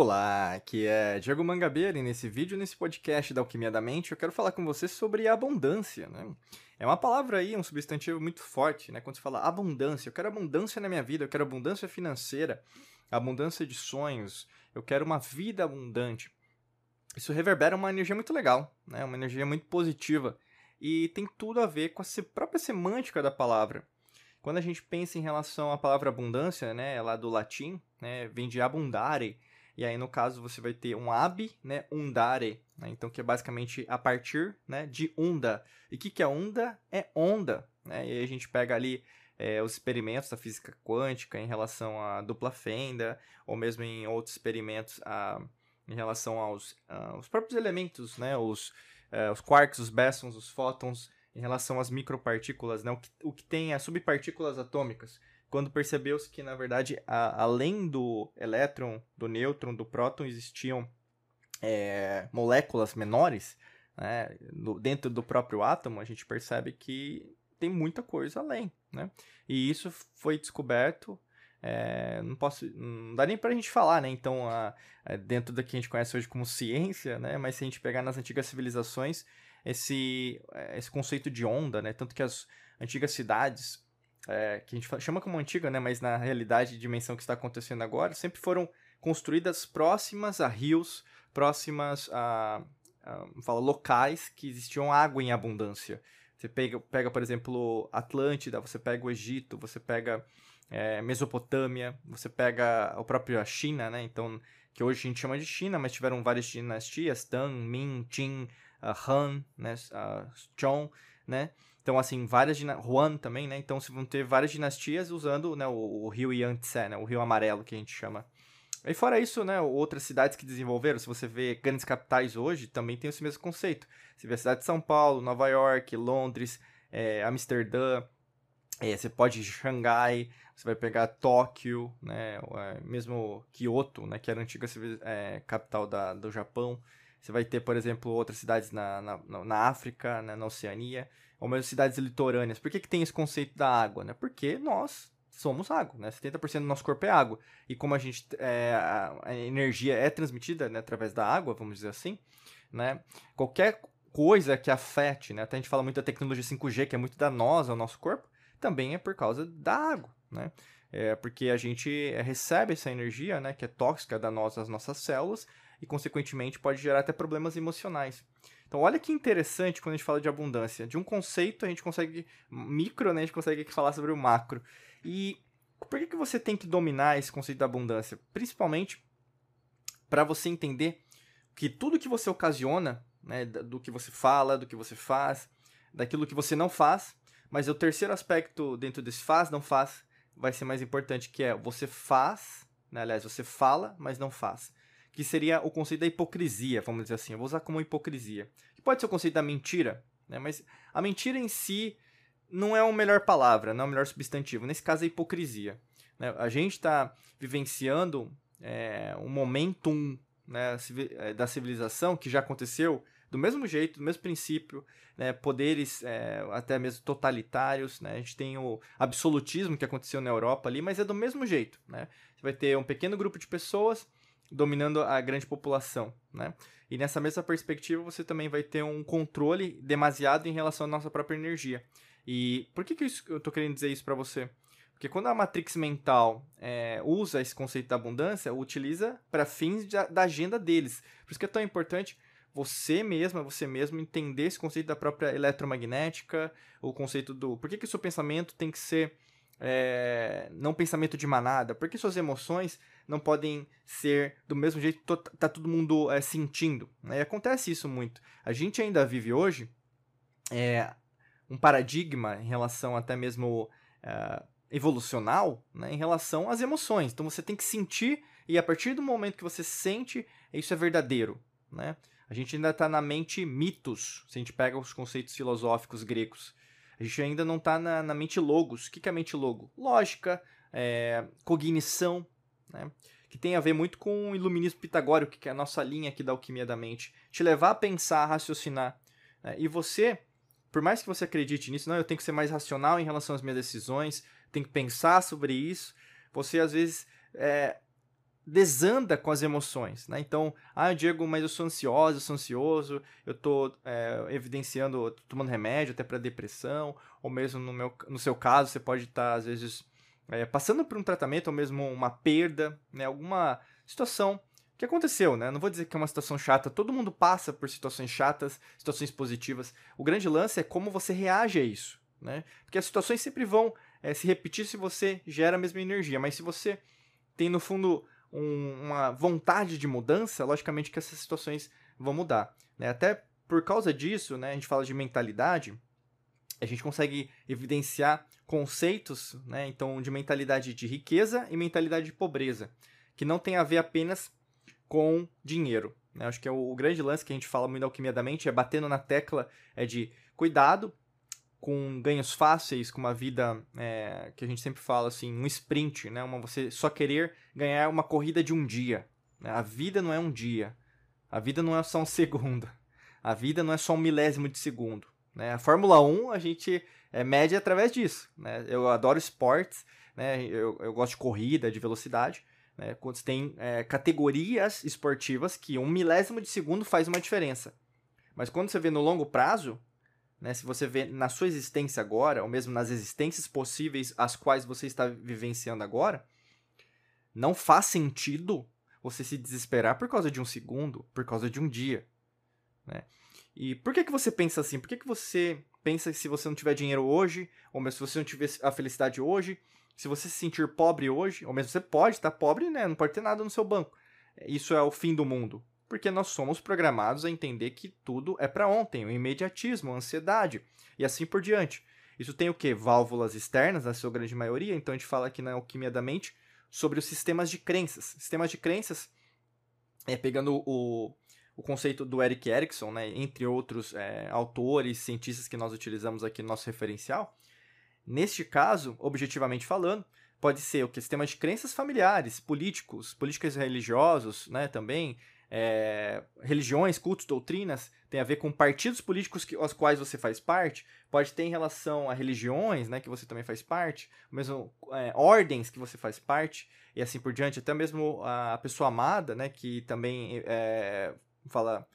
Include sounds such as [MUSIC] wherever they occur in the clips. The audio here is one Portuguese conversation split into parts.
Olá, aqui é Diego Mangabeira e nesse vídeo, nesse podcast da Alquimia da Mente, eu quero falar com você sobre abundância, né? É uma palavra aí, um substantivo muito forte, né? Quando você fala abundância, eu quero abundância na minha vida, eu quero abundância financeira, abundância de sonhos, eu quero uma vida abundante. Isso reverbera uma energia muito legal, né? Uma energia muito positiva e tem tudo a ver com a própria semântica da palavra. Quando a gente pensa em relação à palavra abundância, né, lá do latim, né, vem de abundare, e aí, no caso, você vai ter um ab, né, undare, né, então que é basicamente a partir, né, de onda. E o que, que é onda? É onda, né, e aí a gente pega ali é, os experimentos da física quântica em relação à dupla fenda, ou mesmo em outros experimentos a, em relação aos, aos próprios elementos, né, os, é, os quarks, os bessons, os fótons, em relação às micropartículas, né, o que, o que tem as subpartículas atômicas quando percebeu-se que, na verdade, a, além do elétron, do nêutron, do próton, existiam é, moléculas menores né, no, dentro do próprio átomo, a gente percebe que tem muita coisa além. Né? E isso foi descoberto. É, não posso não dá nem para a gente falar né então a, a, dentro da que a gente conhece hoje como ciência né mas se a gente pegar nas antigas civilizações esse esse conceito de onda né tanto que as antigas cidades é, que a gente chama como antiga, né, mas na realidade dimensão que está acontecendo agora, sempre foram construídas próximas a rios, próximas a, a fala, locais que existiam água em abundância. Você pega, pega, por exemplo, Atlântida, você pega o Egito, você pega é, Mesopotâmia, você pega a China, né? Então, que hoje a gente chama de China, mas tiveram várias dinastias, Tang, Ming, Qing, uh, Han, né? Uh, Chong, né? Então, assim, várias Juan também, né? Então, se vão ter várias dinastias usando né, o, o rio Yangtze, né? O rio amarelo que a gente chama. E fora isso, né, outras cidades que desenvolveram, se você vê grandes capitais hoje, também tem esse mesmo conceito. Você vê a cidade de São Paulo, Nova York, Londres, é, Amsterdã, é, você pode ir Xangai, você vai pegar Tóquio, né, é, mesmo Kyoto, né, que era a antiga é, capital da, do Japão. Você vai ter, por exemplo, outras cidades na, na, na África, né, na Oceania ou mesmo cidades litorâneas. Por que, que tem esse conceito da água? Né? Porque nós somos água, né? 70% do nosso corpo é água. E como a gente é, a energia é transmitida né, através da água, vamos dizer assim, né? Qualquer coisa que afete, né? Até a gente fala muito da tecnologia 5G, que é muito danosa ao nosso corpo, também é por causa da água, né? É porque a gente recebe essa energia, né, que é tóxica, danosa às nossas células e consequentemente pode gerar até problemas emocionais. Então, olha que interessante quando a gente fala de abundância. De um conceito, a gente consegue. Micro, né? A gente consegue falar sobre o macro. E por que, que você tem que dominar esse conceito da abundância? Principalmente para você entender que tudo que você ocasiona, né, do que você fala, do que você faz, daquilo que você não faz, mas o terceiro aspecto dentro desse faz, não faz, vai ser mais importante, que é você faz, né, aliás, você fala, mas não faz que seria o conceito da hipocrisia, vamos dizer assim. Eu vou usar como hipocrisia. Que pode ser o conceito da mentira, né? mas a mentira em si não é a melhor palavra, não é o melhor substantivo. Nesse caso, é hipocrisia. Né? A gente está vivenciando é, um momentum né, é, da civilização que já aconteceu do mesmo jeito, do mesmo princípio, né, poderes é, até mesmo totalitários, né, a gente tem o absolutismo que aconteceu na Europa ali, mas é do mesmo jeito, né, você vai ter um pequeno grupo de pessoas dominando a grande população, né? E nessa mesma perspectiva você também vai ter um controle demasiado em relação à nossa própria energia. E por que, que eu estou querendo dizer isso para você? Porque quando a Matrix mental é, usa esse conceito da abundância, utiliza para fins de, da agenda deles. Por isso que é tão importante você mesma, você mesmo entender esse conceito da própria eletromagnética, o conceito do por que, que o seu pensamento tem que ser é, não pensamento de manada, por que suas emoções não podem ser do mesmo jeito que tá todo mundo é, sentindo. Né? E acontece isso muito. A gente ainda vive hoje é, um paradigma em relação até mesmo é, evolucional né, em relação às emoções. Então você tem que sentir, e a partir do momento que você sente, isso é verdadeiro. Né? A gente ainda está na mente mitos, se a gente pega os conceitos filosóficos gregos. A gente ainda não está na, na, mente logos. O que, que é mente logo? Lógica, é, cognição, né? que tem a ver muito com o iluminismo pitagórico, que é a nossa linha aqui da alquimia da mente, te levar a pensar, a raciocinar. Né? E você, por mais que você acredite nisso, não, eu tenho que ser mais racional em relação às minhas decisões, tenho que pensar sobre isso, você às vezes é, desanda com as emoções, né? Então, ah, Diego, mas eu sou ansioso, eu sou ansioso, eu tô é, evidenciando, tô tomando remédio até para depressão, ou mesmo no, meu, no seu caso, você pode estar, tá, às vezes, é, passando por um tratamento, ou mesmo uma perda, né? Alguma situação que aconteceu, né? Não vou dizer que é uma situação chata, todo mundo passa por situações chatas, situações positivas. O grande lance é como você reage a isso, né? Porque as situações sempre vão é, se repetir se você gera a mesma energia, mas se você tem, no fundo, um, uma vontade de mudança, logicamente que essas situações vão mudar. Né? Até por causa disso, né, a gente fala de mentalidade, a gente consegue evidenciar conceitos, né, então, de mentalidade de riqueza e mentalidade de pobreza, que não tem a ver apenas com dinheiro. Né? Acho que é o, o grande lance que a gente fala muito da alquimia da mente, é batendo na tecla é de cuidado com ganhos fáceis, com uma vida é, que a gente sempre fala assim, um sprint, né? Uma, você só querer ganhar uma corrida de um dia. Né? A vida não é um dia. A vida não é só um [LAUGHS] segundo. A vida não é só um milésimo de segundo. Né? A Fórmula 1 a gente é, mede através disso. Né? Eu adoro esportes, né? eu, eu gosto de corrida, de velocidade. Né? Quando tem é, categorias esportivas que um milésimo de segundo faz uma diferença. Mas quando você vê no longo prazo, né? Se você vê na sua existência agora, ou mesmo nas existências possíveis as quais você está vivenciando agora, não faz sentido você se desesperar por causa de um segundo, por causa de um dia. Né? E por que, que você pensa assim? Por que, que você pensa que se você não tiver dinheiro hoje, ou mesmo se você não tiver a felicidade hoje, se você se sentir pobre hoje, ou mesmo você pode estar pobre, né? não pode ter nada no seu banco. Isso é o fim do mundo porque nós somos programados a entender que tudo é para ontem, o imediatismo, a ansiedade e assim por diante. Isso tem o que? Válvulas externas, na sua grande maioria, então a gente fala aqui na alquimia da mente sobre os sistemas de crenças. Sistemas de crenças, é, pegando o, o conceito do Eric Erickson, né, entre outros é, autores, cientistas que nós utilizamos aqui no nosso referencial, neste caso, objetivamente falando, pode ser o que? Sistemas de crenças familiares, políticos, políticos religiosos, né, também, é, religiões, cultos, doutrinas, tem a ver com partidos políticos que, aos quais você faz parte, pode ter em relação a religiões, né, que você também faz parte, mesmo é, ordens que você faz parte, e assim por diante, até mesmo a pessoa amada, né, que também é, fala,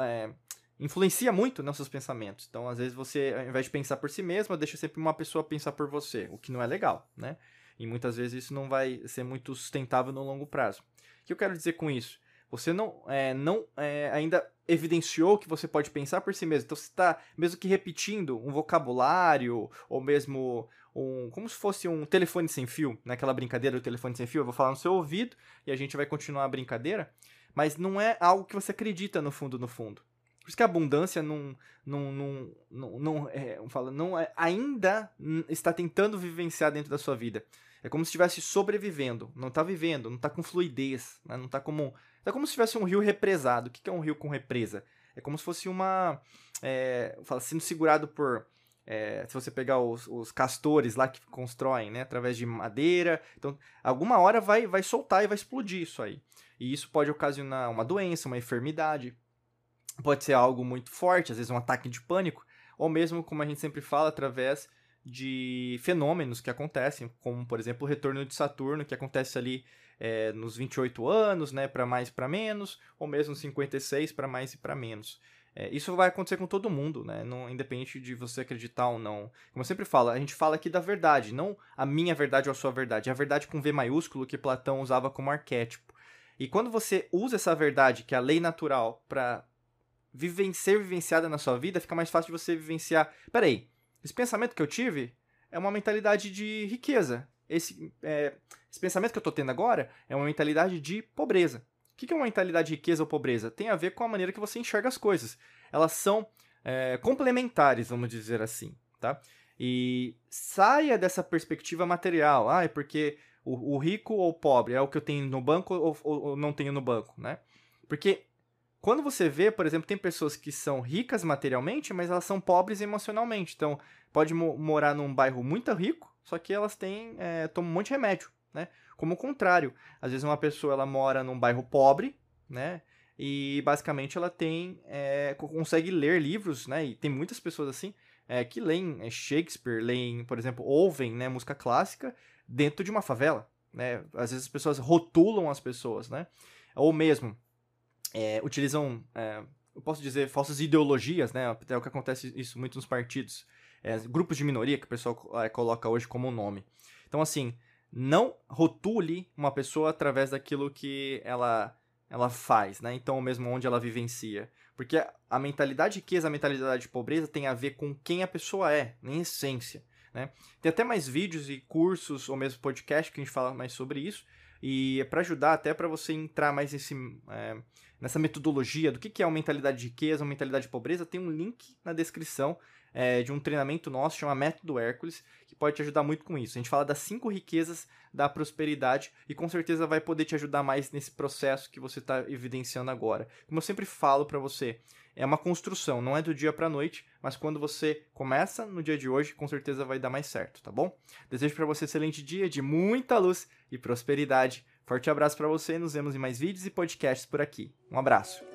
é, influencia muito nos seus pensamentos. Então, às vezes você, ao invés de pensar por si mesmo, deixa sempre uma pessoa pensar por você, o que não é legal, né? E muitas vezes isso não vai ser muito sustentável no longo prazo. O que eu quero dizer com isso? Você não, é, não é, ainda evidenciou que você pode pensar por si mesmo. Então você está mesmo que repetindo um vocabulário ou mesmo um como se fosse um telefone sem fio, naquela brincadeira do telefone sem fio. Eu vou falar no seu ouvido e a gente vai continuar a brincadeira, mas não é algo que você acredita no fundo no fundo. Por isso que a abundância não, não, não, não, não, é, fala, não é, ainda está tentando vivenciar dentro da sua vida. É como se estivesse sobrevivendo, não está vivendo, não está com fluidez, né? não está como é como se tivesse um rio represado. O que é um rio com represa? É como se fosse uma. É, fala, sendo segurado por. É, se você pegar os, os, castores lá que constroem, né, através de madeira, então alguma hora vai, vai soltar e vai explodir isso aí. E isso pode ocasionar uma doença, uma enfermidade, pode ser algo muito forte, às vezes um ataque de pânico, ou mesmo, como a gente sempre fala, através de fenômenos que acontecem, como por exemplo o retorno de Saturno, que acontece ali é, nos 28 anos, né, para mais para menos, ou mesmo 56 para mais e para menos. É, isso vai acontecer com todo mundo, né? Não, independente de você acreditar ou não. Como eu sempre falo, a gente fala aqui da verdade, não a minha verdade ou a sua verdade. É a verdade com V maiúsculo que Platão usava como arquétipo. E quando você usa essa verdade, que é a lei natural, para viven ser vivenciada na sua vida, fica mais fácil de você vivenciar. Peraí, esse pensamento que eu tive é uma mentalidade de riqueza esse, é, esse pensamento que eu estou tendo agora é uma mentalidade de pobreza. O que é uma mentalidade de riqueza ou pobreza? Tem a ver com a maneira que você enxerga as coisas. Elas são é, complementares, vamos dizer assim, tá? E saia dessa perspectiva material. Ah, é porque o, o rico ou o pobre é o que eu tenho no banco ou, ou, ou não tenho no banco, né? Porque quando você vê, por exemplo, tem pessoas que são ricas materialmente, mas elas são pobres emocionalmente. Então, pode mo morar num bairro muito rico, só que elas têm, é, tomam um monte de remédio, né? Como o contrário, às vezes uma pessoa ela mora num bairro pobre, né? E basicamente ela tem, é, consegue ler livros, né? E tem muitas pessoas assim é, que leem é, Shakespeare, leem, por exemplo, ouvem, né, música clássica dentro de uma favela, né? Às vezes as pessoas rotulam as pessoas, né? Ou mesmo é, utilizam, eu posso dizer, falsas ideologias, né? É o que acontece isso muito nos partidos. Grupos de minoria que o pessoal coloca hoje como nome. Então, assim, não rotule uma pessoa através daquilo que ela ela faz, né? Então, mesmo onde ela vivencia. Porque a mentalidade de riqueza, a mentalidade de pobreza tem a ver com quem a pessoa é, em essência. Né? Tem até mais vídeos e cursos, ou mesmo podcast, que a gente fala mais sobre isso. E é para ajudar até para você entrar mais nesse, é, nessa metodologia do que, é uma mentalidade de riqueza, uma mentalidade de pobreza, tem um link na descrição é, de um treinamento nosso, chama Método Hércules, que pode te ajudar muito com isso. A gente fala das cinco riquezas da prosperidade e com certeza vai poder te ajudar mais nesse processo que você está evidenciando agora. Como eu sempre falo para você, é uma construção, não é do dia para noite, mas quando você começa no dia de hoje, com certeza vai dar mais certo, tá bom? Desejo para você um excelente dia de muita luz e prosperidade. Forte abraço para você, nos vemos em mais vídeos e podcasts por aqui. Um abraço.